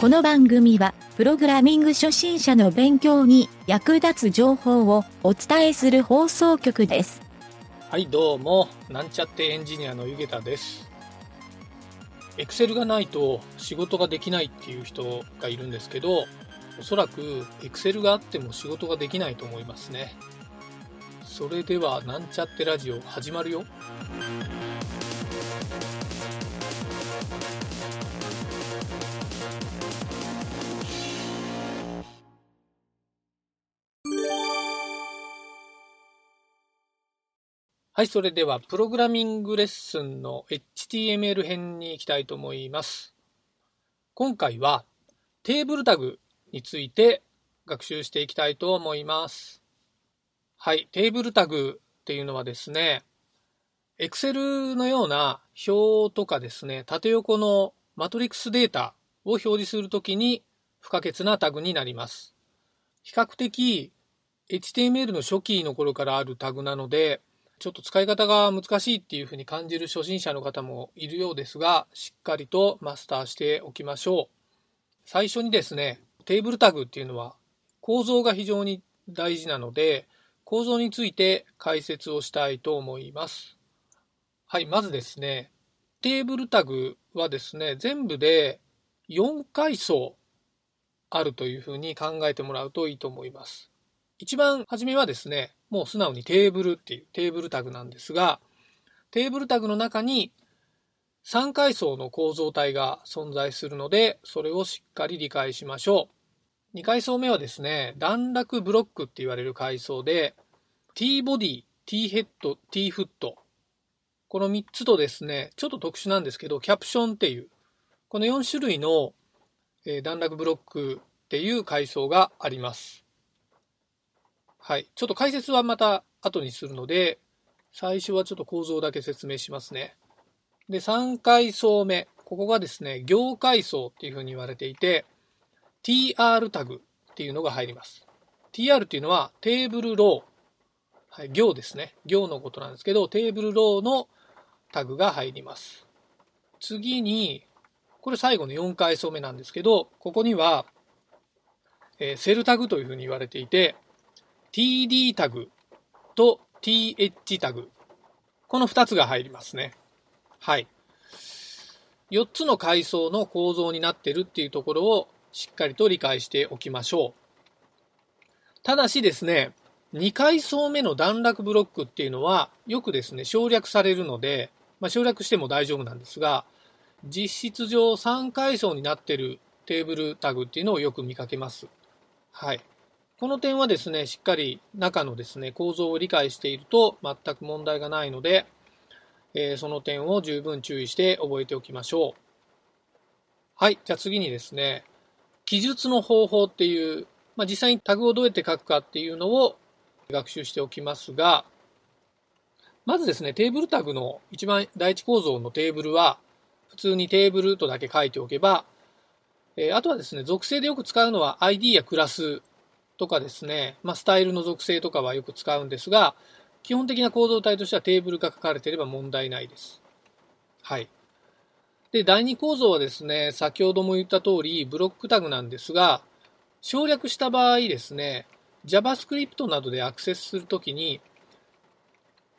この番組は、プログラミング初心者の勉強に役立つ情報をお伝えする放送局です。はい、どうも、なんちゃってエンジニアのゆげたです。Excel がないと仕事ができないっていう人がいるんですけど、おそらく Excel があっても仕事ができないと思いますね。それでは、なんちゃってラジオ始まるよ。はい、それでは、プログラミングレッスンの HTML 編に行きたいと思います。今回は、テーブルタグについて学習していきたいと思います。はい、テーブルタグっていうのはですね、Excel のような表とかですね、縦横のマトリックスデータを表示するときに不可欠なタグになります。比較的 HTML の初期の頃からあるタグなので、ちょっと使い方が難しいっていうふうに感じる初心者の方もいるようですが、しっかりとマスターしておきましょう。最初にですね、テーブルタグっていうのは構造が非常に大事なので、構造について解説をしたいと思います。はい、まずですね、テーブルタグはですね、全部で4階層あるというふうに考えてもらうといいと思います。一番初めはですね、もう素直にテーブルっていうテーブルタグなんですが、テーブルタグの中に3階層の構造体が存在するので、それをしっかり理解しましょう。2階層目はですね、段落ブロックって言われる階層で、T ボディ、T ヘッド、T フット。この3つとですね、ちょっと特殊なんですけど、キャプションっていう、この4種類の、段落ブロックっていう階層があります。はい。ちょっと解説はまた後にするので、最初はちょっと構造だけ説明しますね。で、3階層目。ここがですね、行階層っていうふうに言われていて、tr タグっていうのが入ります。tr っていうのはテーブルロー。はい、行ですね。行のことなんですけど、テーブルローのタグが入ります。次に、これ最後の4階層目なんですけど、ここには、えーセルタグというふうに言われていて、td タグと th タグ。この2つが入りますね。はい。4つの階層の構造になってるっていうところをしっかりと理解しておきましょう。ただしですね、2階層目の段落ブロックっていうのはよくですね、省略されるので、まあ、省略しても大丈夫なんですが、実質上3階層になってるテーブルタグっていうのをよく見かけます。はい。この点はですね、しっかり中のですね、構造を理解していると全く問題がないので、えーその点を十分注意して覚えておきましょう。はい。じゃあ次にですね、記述の方法っていう、まあ、実際にタグをどうやって書くかっていうのを学習しておきますが、まずですね、テーブルタグの一番第一構造のテーブルは、普通にテーブルとだけ書いておけば、えーあとはですね、属性でよく使うのは ID やクラスとかですね、まあ、スタイルの属性とかはよく使うんですが、基本的な構造体としてはテーブルが書かれていれば問題ないです。はい。で、第二構造はですね、先ほども言った通り、ブロックタグなんですが、省略した場合ですね、JavaScript などでアクセスするときに、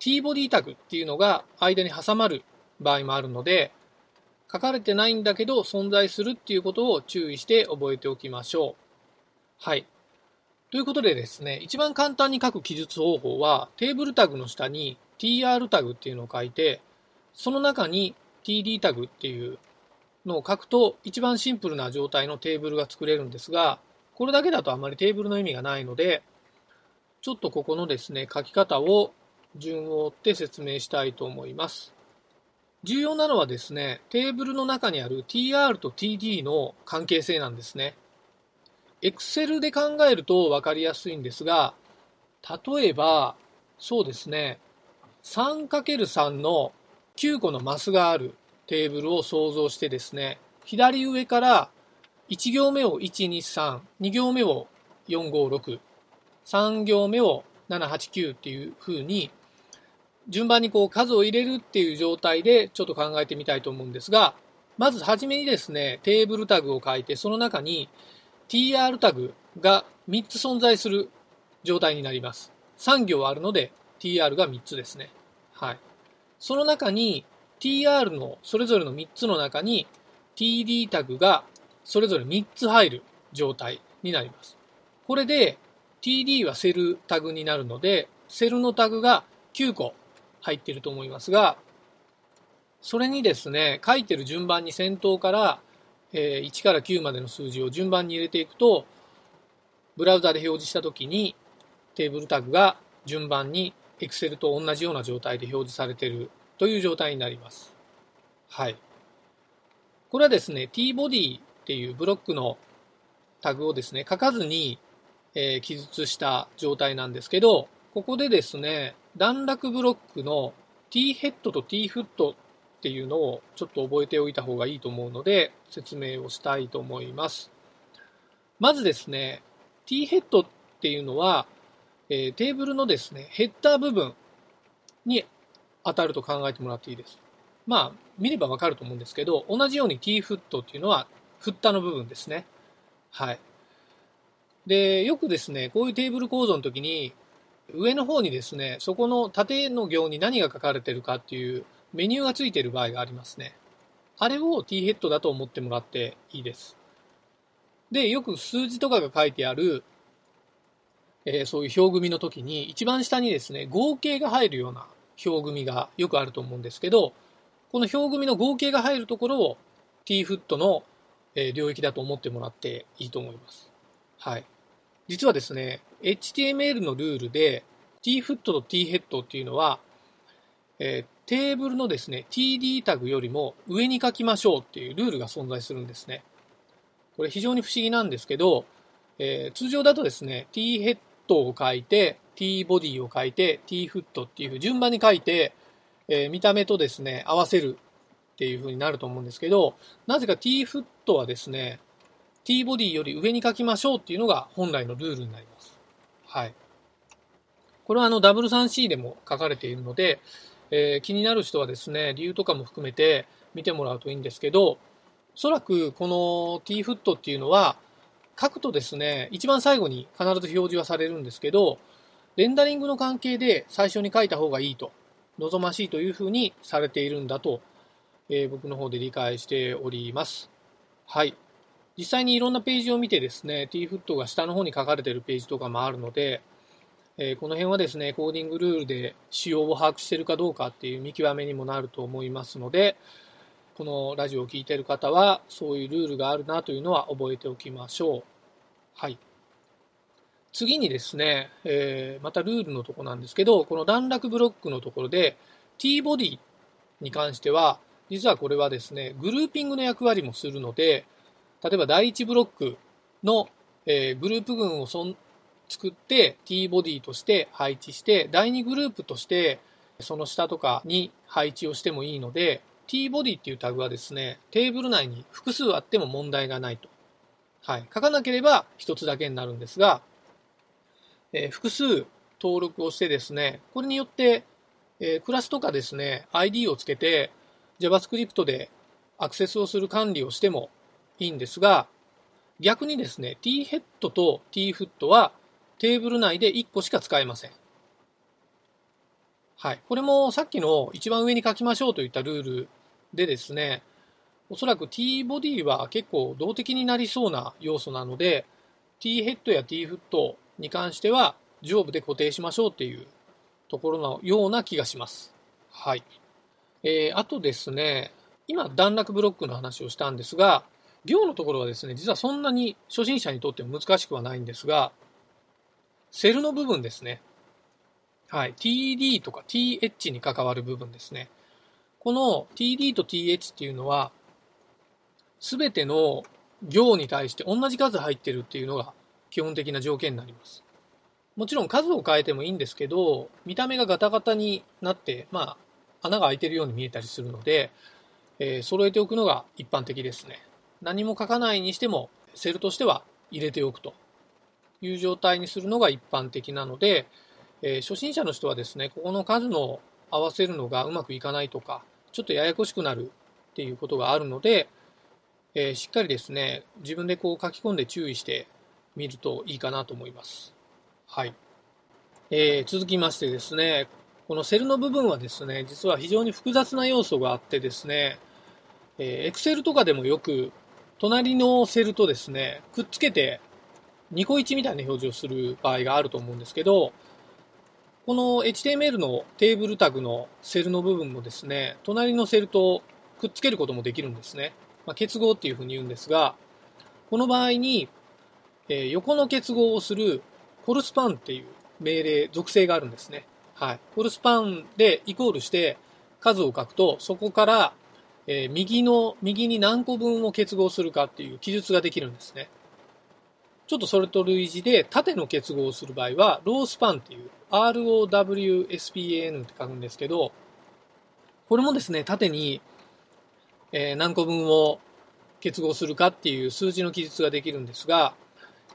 tbody タグっていうのが間に挟まる場合もあるので、書かれてないんだけど存在するっていうことを注意して覚えておきましょう。はい。ということでですね、一番簡単に書く記述方法は、テーブルタグの下に tr タグっていうのを書いて、その中に td タグっていうのを書くと、一番シンプルな状態のテーブルが作れるんですが、これだけだとあまりテーブルの意味がないので、ちょっとここのですね、書き方を順を追って説明したいと思います。重要なのはですね、テーブルの中にある tr と td の関係性なんですね。Excel で考えると分かりやすいんですが、例えば、そうですね、3×3 の9個のマスがあるテーブルを想像してですね、左上から1行目を123、2行目を456、3行目を789っていう風に、順番にこう数を入れるっていう状態でちょっと考えてみたいと思うんですが、まずはじめにですね、テーブルタグを書いて、その中に tr タグが3つ存在する状態になります。3行あるので tr が3つですね。はい。その中に tr のそれぞれの3つの中に td タグがそれぞれ3つ入る状態になります。これで td はセルタグになるので、セルのタグが9個入っていると思いますが、それにですね、書いてる順番に先頭から、え、1から9までの数字を順番に入れていくと、ブラウザで表示したときに、テーブルタグが順番に Excel と同じような状態で表示されているという状態になります。はい。これはですね、tbody っていうブロックのタグをですね、書かずに、えー、記述した状態なんですけど、ここでですね、段落ブロックの t ヘッドと t フットっていうのをちょっと覚えておいた方がいいと思うので説明をしたいと思います。まずですね、T ヘッドっていうのは、えー、テーブルのですね、ヘッダー部分に当たると考えてもらっていいです。まあ、見ればわかると思うんですけど、同じように T フットっていうのは、フッタの部分ですね。はい。で、よくですね、こういうテーブル構造の時に、上の方にですね、そこの縦の行に何が書かれてるかっていうメニューがついている場合がありますね。あれを T ヘッドだと思ってもらっていいです。で、よく数字とかが書いてある、えー、そういう表組の時に、一番下にですね、合計が入るような表組がよくあると思うんですけど、この表組の合計が入るところを T フットの、領域だと思ってもらっていいと思います。はい。実はですね、HTML のルールで T フットと T ヘッドっていうのは、えー、テーブルのですね、td タグよりも上に書きましょうっていうルールが存在するんですね。これ非常に不思議なんですけど、えー、通常だとですね、t ヘッドを書いて、t ボディを書いて、t フットっていう順番に書いて、えー、見た目とですね、合わせるっていう風になると思うんですけど、なぜか t フットはですね、t ボディより上に書きましょうっていうのが本来のルールになります。はい。これはあの W3C でも書かれているので、えー、気になる人はですね、理由とかも含めて見てもらうといいんですけど、おそらくこの T フットっていうのは、書くとですね、一番最後に必ず表示はされるんですけど、レンダリングの関係で最初に書いた方がいいと、望ましいというふうにされているんだと、えー、僕の方で理解しております。はい。実際にいろんなページを見てですね、T フットが下の方に書かれているページとかもあるので、えこの辺はですね、コーディングルールで仕様を把握しているかどうかっていう見極めにもなると思いますので、このラジオを聴いている方は、そういうルールがあるなというのは覚えておきましょう。はい。次にですね、えー、またルールのとこなんですけど、この段落ブロックのところで、T ボディに関しては、実はこれはですね、グルーピングの役割もするので、例えば第1ブロックの、えー、グループ群をそん作って T ボディとして配置して第2グループとしてその下とかに配置をしてもいいので T ボディっていうタグはですねテーブル内に複数あっても問題がないと、はい、書かなければ1つだけになるんですが、えー、複数登録をしてですねこれによって、えー、クラスとかですね ID をつけて JavaScript でアクセスをする管理をしてもいいんですが逆にですね T ヘッドと T フットはテーブル内で1個しか使えません。はい。これもさっきの一番上に書きましょうといったルールでですね、おそらく T ボディは結構動的になりそうな要素なので、T ヘッドや T フットに関しては上部で固定しましょうっていうところのような気がします。はい。えー、あとですね、今段落ブロックの話をしたんですが、行のところはですね、実はそんなに初心者にとっても難しくはないんですが、セルの部分ですね。はい。td とか th に関わる部分ですね。この td と th っていうのは、すべての行に対して同じ数入ってるっていうのが基本的な条件になります。もちろん数を変えてもいいんですけど、見た目がガタガタになって、まあ、穴が開いてるように見えたりするので、えー、揃えておくのが一般的ですね。何も書かないにしても、セルとしては入れておくという状態にするのが一般的なので、えー、初心者の人はですね、ここの数の合わせるのがうまくいかないとか、ちょっとややこしくなるっていうことがあるので、えー、しっかりですね、自分でこう書き込んで注意してみるといいかなと思います。はい。えー、続きましてですね、このセルの部分はですね、実は非常に複雑な要素があってですね、えー、Excel とかでもよく隣のセルとですね、くっつけてニコイチみたいな表示をする場合があると思うんですけど、この HTML のテーブルタグのセルの部分もですね、隣のセルとくっつけることもできるんですね。まあ、結合っていうふうに言うんですが、この場合に、えー、横の結合をするコルスパンっていう命令、属性があるんですね。はい。コルスパンでイコールして数を書くと、そこから、えー、右の、右に何個分を結合するかっていう記述ができるんですね。ちょっとそれと類似で、縦の結合をする場合は、ロースパンっていう、ROWSPAN って書くんですけど、これもですね、縦に、えー、何個分を結合するかっていう数字の記述ができるんですが、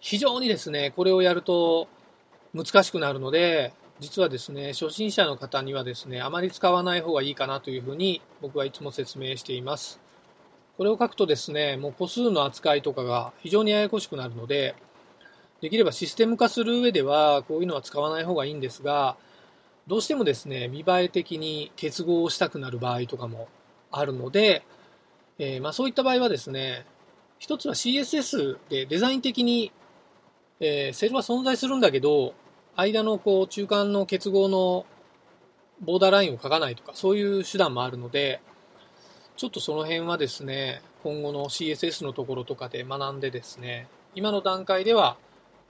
非常にですね、これをやると難しくなるので、実はですね、初心者の方にはですね、あまり使わない方がいいかなというふうに僕はいつも説明しています。これを書くとですね、もう個数の扱いとかが非常にややこしくなるので、できればシステム化する上ではこういうのは使わない方がいいんですが、どうしてもですね、見栄え的に結合をしたくなる場合とかもあるので、えー、まあそういった場合はですね、一つは CSS でデザイン的にえー、セルは存在するんだけど、間のこう中間の結合のボーダーラインを書かないとか、そういう手段もあるので、ちょっとその辺はですね、今後の CSS のところとかで学んでですね、今の段階では、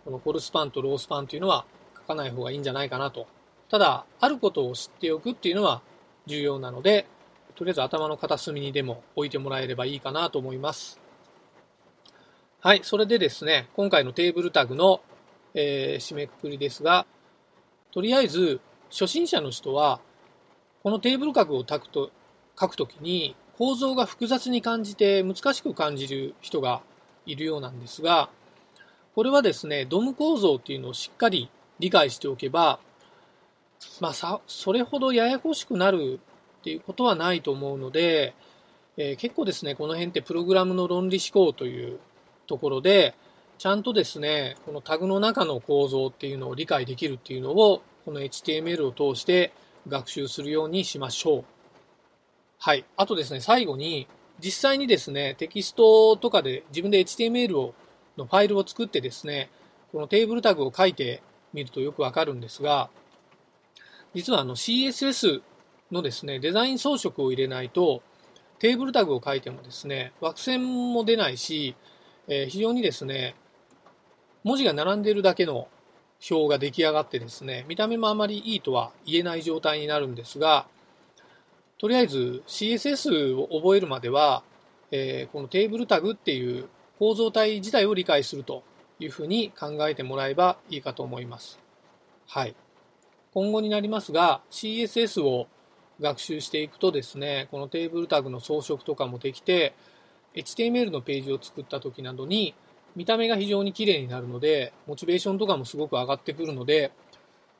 このコルスパンとロースパンというのは書かない方がいいんじゃないかなと。ただ、あることを知っておくっていうのは重要なので、とりあえず頭の片隅にでも置いてもらえればいいかなと思います。はい、それでですね、今回のテーブルタグの、えー、締めくくりですが、とりあえず、初心者の人は、このテーブルタグを書くと書くときに、構造が複雑に感じて難しく感じる人がいるようなんですが、これはですね、ドム構造っていうのをしっかり理解しておけば、まあさ、それほどややこしくなるっていうことはないと思うので、えー、結構ですね、この辺ってプログラムの論理思考というところで、ちゃんとですね、このタグの中の構造っていうのを理解できるっていうのを、この HTML を通して学習するようにしましょう。はい。あとですね、最後に、実際にですね、テキストとかで自分で HTML をのファイルを作ってですね、このテーブルタグを書いてみるとよくわかるんですが、実はあの CSS のですね、デザイン装飾を入れないと、テーブルタグを書いてもですね、枠線も出ないし、えー、非常にですね、文字が並んでいるだけの表が出来上がってですね、見た目もあまりいいとは言えない状態になるんですが、とりあえず CSS を覚えるまでは、えー、このテーブルタグっていう構造体自体を理解するというふうに考えてもらえばいいかと思います。はい。今後になりますが、CSS を学習していくとですね、このテーブルタグの装飾とかもできて、HTML のページを作った時などに見た目が非常に綺麗になるので、モチベーションとかもすごく上がってくるので、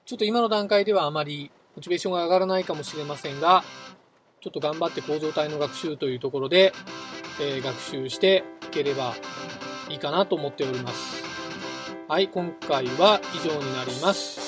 ちょっと今の段階ではあまりモチベーションが上がらないかもしれませんが、ちょっと頑張って構造体の学習というところで、えー、学習していければいいかなと思っております。はい、今回は以上になります。